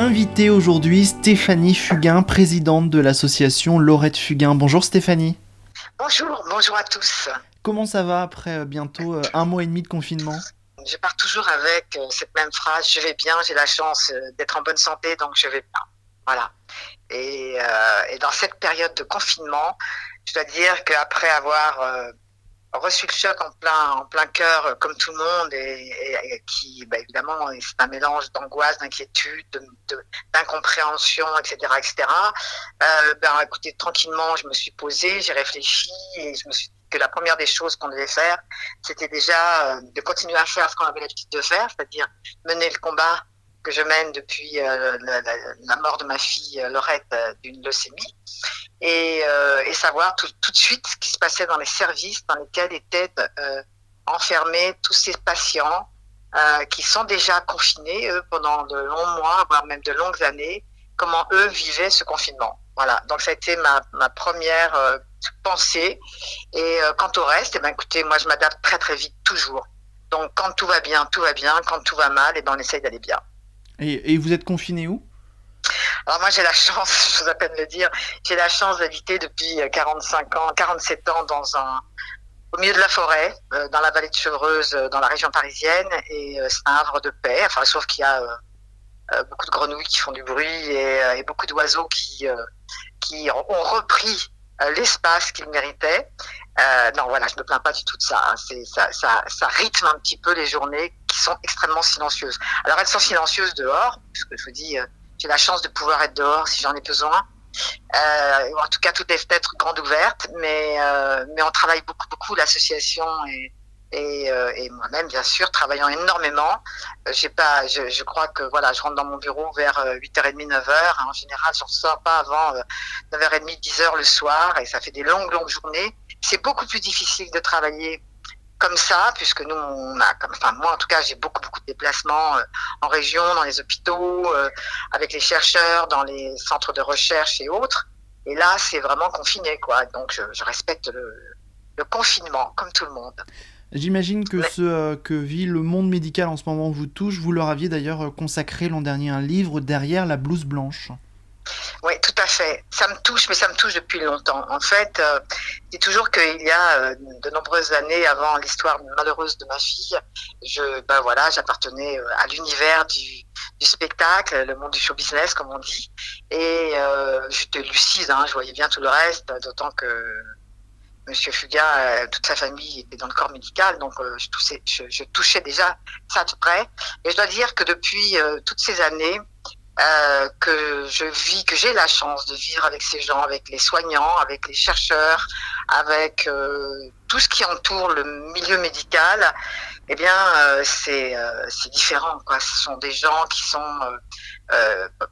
Invité aujourd'hui Stéphanie Fugain, présidente de l'association Laurette Fugain. Bonjour Stéphanie. Bonjour, bonjour à tous. Comment ça va après euh, bientôt euh, un mois et demi de confinement? Je pars toujours avec euh, cette même phrase, je vais bien, j'ai la chance d'être en bonne santé, donc je vais bien. Voilà. Et, dans cette période de confinement, je dois dire qu'après avoir reçu le choc en plein cœur euh, comme tout le monde et, qui bah, évidemment c'est un mélange d'angoisse d'inquiétude d'incompréhension etc etc euh, ben écoutez tranquillement je me suis posée j'ai réfléchi et je me suis dit que la première des choses qu'on devait faire c'était déjà euh, de continuer à faire ce qu'on avait l'habitude de faire c'est-à-dire mener le combat que je mène depuis euh, la, mort de ma fille Laurette d'une leucémie et, euh, et savoir tout, de suite ce qui se passait dans les services dans lesquels étaient euh, enfermés tous ces patients euh, qui sont déjà confinés, eux, pendant de longs mois, voire même de longues années, comment eux vivaient ce confinement. Voilà, donc ça a été ma, ma première pensée. Et quant au reste, eh ben, écoutez, moi je m'adapte très très vite, toujours. Donc quand tout va bien, tout va bien. Quand tout va mal, eh ben, on essaye d'aller bien. Et, et vous êtes confiné où? Alors moi j'ai la chance, je vous à peine le dire, j'ai la chance d'habiter depuis 45 ans, 47 ans dans un au milieu de la forêt, euh, dans la vallée de Chevreuse, euh, dans la région parisienne, et euh, c'est un havre de paix. Enfin, sauf qu'il y a beaucoup de grenouilles qui font du bruit et, beaucoup d'oiseaux qui qui ont repris l'espace qu'ils méritaient. non, voilà, je ne me plains pas du tout de ça. Hein. Ça, ça, ça rythme un petit peu les journées qui sont extrêmement silencieuses. Alors elles sont silencieuses dehors, puisque je vous dis j'ai la chance de pouvoir être dehors si j'en ai besoin. Euh, en tout cas, toutes les fenêtres grandes ouvertes, mais euh, mais on travaille beaucoup beaucoup l'association et et, euh, moi-même bien sûr travaillant énormément. Euh, j'ai pas, je, crois que voilà, je rentre dans mon bureau vers 8h30, 9h. En général, je ne sors pas avant 9h30, 10h le soir, et ça fait des longues longues journées. C'est beaucoup plus difficile de travailler comme ça, puisque nous, on a, enfin moi en tout cas, j'ai beaucoup beaucoup de déplacements en région, dans les hôpitaux, euh, avec les chercheurs, dans les centres de recherche et autres. Et là, c'est vraiment confiné, quoi. Donc, je, je respecte le, le, confinement, comme tout le monde. J'imagine que ce euh, que vit le monde médical en ce moment vous touche. Vous leur aviez d'ailleurs consacré l'an dernier un livre derrière la blouse blanche. Oui, tout à fait. Ça me touche, mais ça me touche depuis longtemps. En fait, euh, je dis toujours qu'il y a euh, de nombreuses années avant l'histoire malheureuse de ma fille, je, ben voilà, j'appartenais euh, à l'univers du, spectacle, le monde du show business, comme on dit, et euh, j'étais lucide. Hein, je voyais bien tout le reste, d'autant que Monsieur Fuga, toute sa famille était dans le corps médical, donc je, touchais, je, touchais déjà ça de près. Et je dois dire que depuis toutes ces années, euh, que je vis, que j'ai la chance de vivre avec ces gens, avec les soignants, avec les chercheurs, avec euh, tout ce qui entoure le milieu médical, eh bien, euh, c'est différent. Quoi. Ce sont des gens qui sont,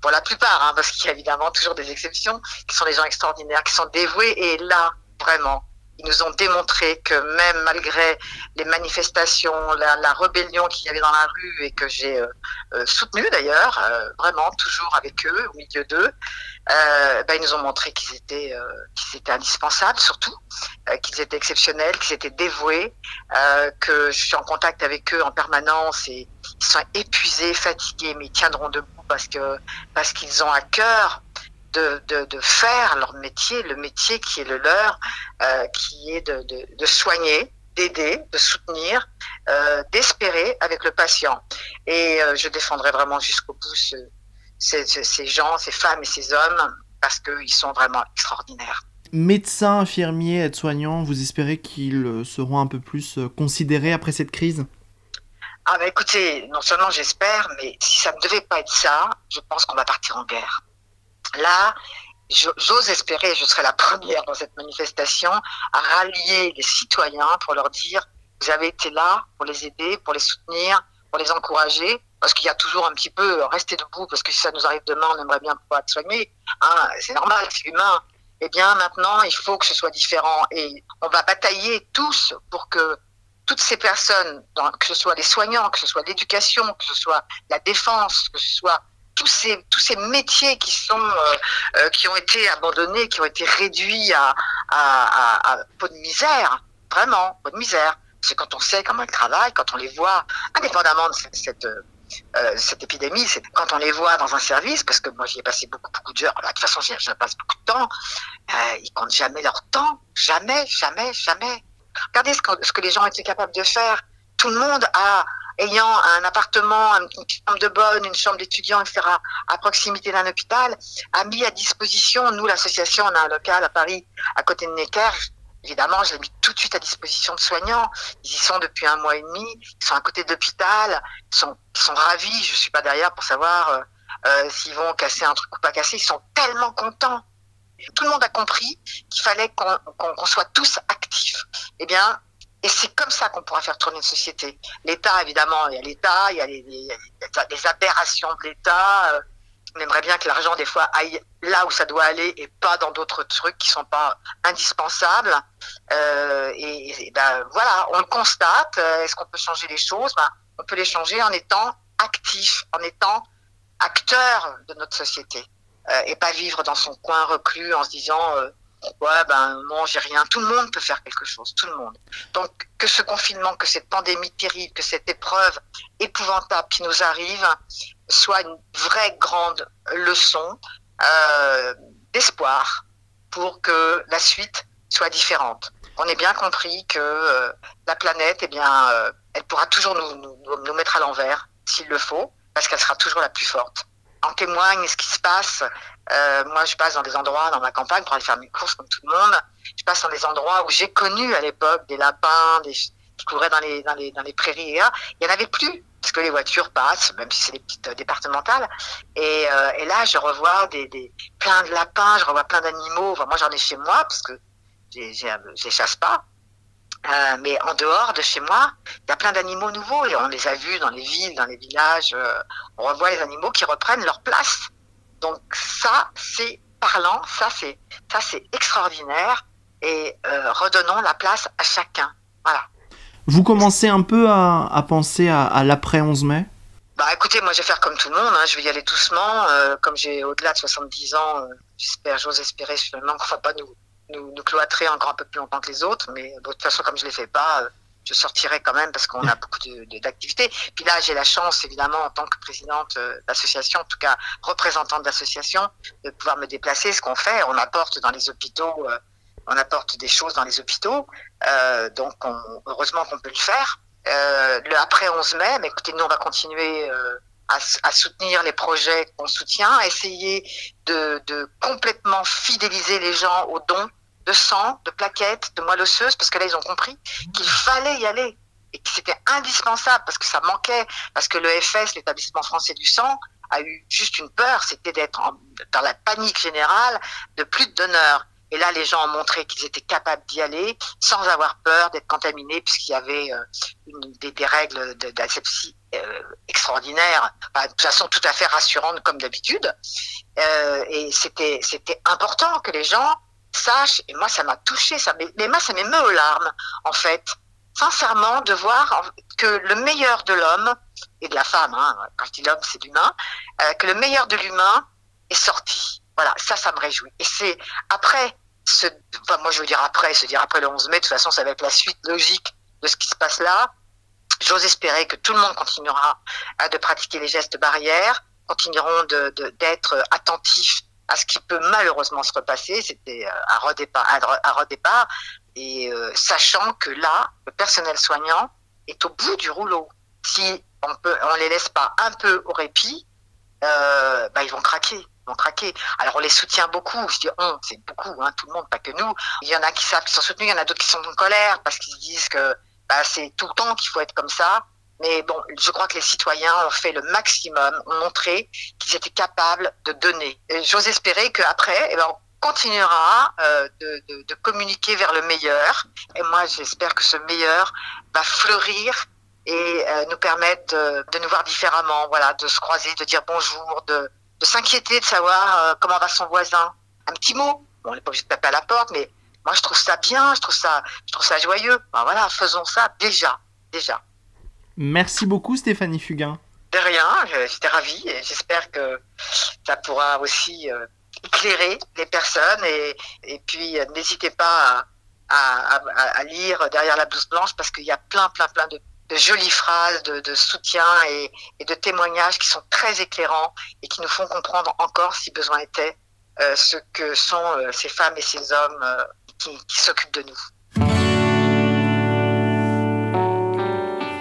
pour la plupart, hein, parce qu'il y a évidemment toujours des exceptions, qui sont des gens extraordinaires, qui sont dévoués. Et là, vraiment, ils nous ont démontré que même malgré les manifestations, la, la rébellion qu'il y avait dans la rue et que j'ai euh, euh soutenu d'ailleurs, euh, vraiment toujours avec eux, au milieu d'eux, euh, ben, ils nous ont montré qu'ils étaient, euh, qu'ils étaient indispensables surtout, qu'ils étaient exceptionnels, qu'ils étaient dévoués, que je suis en contact avec eux en permanence et ils sont épuisés, fatigués, mais ils tiendront debout parce que parce qu'ils ont à cœur de, de, de, faire leur métier, le métier qui est le leur, euh, qui est de, de soigner, d'aider, de soutenir, euh, d'espérer avec le patient. Et euh, je défendrai vraiment jusqu'au bout ce, ces, ces, gens, ces femmes et ces hommes, parce qu'ils sont vraiment extraordinaires. Médecins, infirmiers, aides-soignants, vous espérez qu'ils seront un peu plus considérés après cette crise? Ah bah écoutez, non seulement j'espère, mais si ça ne devait pas être ça, je pense qu'on va partir en guerre. Là, j'ose espérer, je serai la première dans cette manifestation, à rallier les citoyens pour leur dire, vous avez été là pour les aider, pour les soutenir, pour les encourager, parce qu'il y a toujours un petit peu rester debout, parce que si ça nous arrive demain, on aimerait bien pouvoir être soigné. Hein, c'est normal, c'est humain. Eh bien, maintenant, il faut que ce soit différent et on va batailler tous pour que toutes ces personnes, que ce soit les soignants, que ce soit l'éducation, que ce soit la défense, que ce soit tous ces tous ces métiers qui sont euh, euh, qui ont été abandonnés, qui ont été réduits à à, peau de misère, vraiment peau de misère. C'est quand on sait comment ils travaillent, quand on les voit, indépendamment de cette, cette euh, cette épidémie, c'est quand on les voit dans un service, parce que moi j'y ai passé beaucoup beaucoup d'heures. De toute façon, j'y passe beaucoup de temps. Euh, ils comptent jamais leur temps, jamais, jamais, jamais. Regardez ce que, ce que les gens étaient capables de faire. Tout le monde a, ayant un appartement, une chambre de bonne, une chambre d'étudiant, etc., à proximité d'un hôpital, a mis à disposition, nous, l'association, on a un local à Paris, à côté de Necker, évidemment, je l'ai mis tout de suite à disposition de soignants. Ils y sont depuis un mois et demi, ils sont à côté de l'hôpital, ils sont, ils sont ravis, je suis pas derrière pour savoir euh, euh, s'ils vont casser un truc ou pas casser, ils sont tellement contents. Tout le monde a compris qu'il fallait qu'on qu'on soit tous actifs. Eh bien, et c'est comme ça qu'on pourra faire tourner une société. L'État, évidemment, il y a l'État, il y a les, aberrations de l'État. Euh, on aimerait bien que l'argent, des fois, aille là où ça doit aller et pas dans d'autres trucs qui sont pas indispensables. Euh, et, ben, voilà, on le constate. Euh, est-ce qu'on peut changer les choses? Ben, On peut les changer en étant actif, en étant acteur de notre société. Et pas vivre dans son coin reclus en se disant ouais ben non j'ai rien. Tout le monde peut faire quelque chose. Tout le monde. Donc que ce confinement que cette pandémie terrible que cette épreuve épouvantable qui nous arrive soit une vraie grande leçon euh, d'espoir pour que la suite soit différente. On ait bien compris que euh, la planète eh bien euh, elle pourra toujours nous, nous, nous mettre à l'envers s'il le faut parce qu'elle sera toujours la plus forte. En témoigne ce qui se passe. Euh, moi, je passe dans des endroits dans ma campagne pour aller faire mes courses comme tout le monde. Je passe dans des endroits où j'ai connu à l'époque des lapins, des qui couraient dans les dans les dans les prairies. Là, il y en avait plus parce que les voitures passent, même si c'est des petites euh, départementales. Et, euh, et là, je revois des, des plein de lapins, je revois plein d'animaux. Moi, j'en ai chez moi parce que je chasse pas. Euh, mais en dehors de chez moi, il y a plein d'animaux nouveaux et on les a vus dans les villes, dans les villages. Euh, on revoit les animaux qui reprennent leur place. Donc ça, c'est parlant, ça c'est ça c'est extraordinaire et euh, redonnons la place à chacun. Voilà. Vous commencez un peu à, à penser à, à l'après 11 mai? Bah écoutez, moi je vais faire comme tout le monde, hein. je vais y aller doucement. Euh, comme j'ai au-delà de 70 ans, euh, j'espère, j'ose espérer finalement qu'on va pas nous nous, nous cloîtrer encore un peu plus longtemps que les autres. Mais de toute façon, comme je ne les fais pas, je sortirai quand même parce qu'on a beaucoup d'activités. Puis là, j'ai la chance, évidemment, en tant que présidente euh, d'association, en tout cas représentante d'association, de pouvoir me déplacer. Ce qu'on fait, on apporte dans les hôpitaux, euh, on apporte des choses dans les hôpitaux. Euh, donc, on, heureusement qu'on peut le faire. Euh, le après 11 mai, mais écoutez, nous, on va continuer à, à, soutenir les projets qu'on soutient, à essayer de, de, complètement fidéliser les gens aux dons de sang, de plaquettes, de moelle osseuse, parce que là, ils ont compris qu'il fallait y aller et que c'était indispensable parce que ça manquait, parce que l'EFS, l'établissement français du sang, a eu juste une peur, c'était d'être dans la panique générale de plus de donneurs. Et là, les gens ont montré qu'ils étaient capables d'y aller sans avoir peur d'être contaminés, puisqu'il y avait euh, une, des, règles d'asepsie euh, extraordinaires, enfin, de toute façon tout à fait rassurantes comme d'habitude. Euh, et c'était important que les gens sachent. Et moi, ça m'a touché, ça mais moi, ça m'émeut aux larmes, en fait. Sincèrement, de voir que le meilleur de l'homme et de la femme, hein, quand je dis l'homme, c'est l'humain, euh, que le meilleur de l'humain est sorti voilà, ça, ça me réjouit. Et c'est après, enfin, moi je veux dire après, se dire après le 11 mai, de toute façon, ça va être la suite logique de ce qui se passe là. J'ose espérer que tout le monde continuera à de pratiquer les gestes barrières, continueront d'être attentifs à ce qui peut malheureusement se repasser. C'était un redépart, un redépart et euh, sachant que là, le personnel soignant est au bout du rouleau. Si on on les laisse pas un peu au répit, euh, bah, ils vont craquer vont. Alors on les soutient beaucoup, c'est beaucoup, hein, tout le monde, pas que nous. Il y en a qui savent qu'ils sont soutenus, il y en a d'autres qui sont en colère parce qu'ils se disent que bah, c'est tout le temps qu'il faut être comme ça. Mais bon, je crois que les citoyens ont fait le maximum, ont montré qu'ils étaient capables de donner. J'ose espérer qu'après, eh ben, on continuera euh, de, communiquer vers le meilleur. Et moi, j'espère que ce meilleur va fleurir et euh, nous permettre de, nous voir différemment, voilà, de se croiser, de dire bonjour, de, s'inquiéter de savoir euh, comment va son voisin. Un petit mot, on n'est pas obligé de taper à la porte, mais moi, je trouve ça bien, je trouve ça, je trouve ça joyeux. Ben voilà, faisons ça déjà, déjà. Merci beaucoup, Stéphanie Fugain. De rien, j'étais ravie et j'espère que ça pourra aussi euh, éclairer les personnes et, puis euh, n'hésitez pas à, lire derrière la blouse blanche parce qu'il y a plein, plein, plein de, jolies phrases de, de soutien et, de témoignages qui sont très éclairants et qui nous font comprendre encore, si besoin était, euh, ce que sont ces femmes et ces hommes qui s'occupent de nous.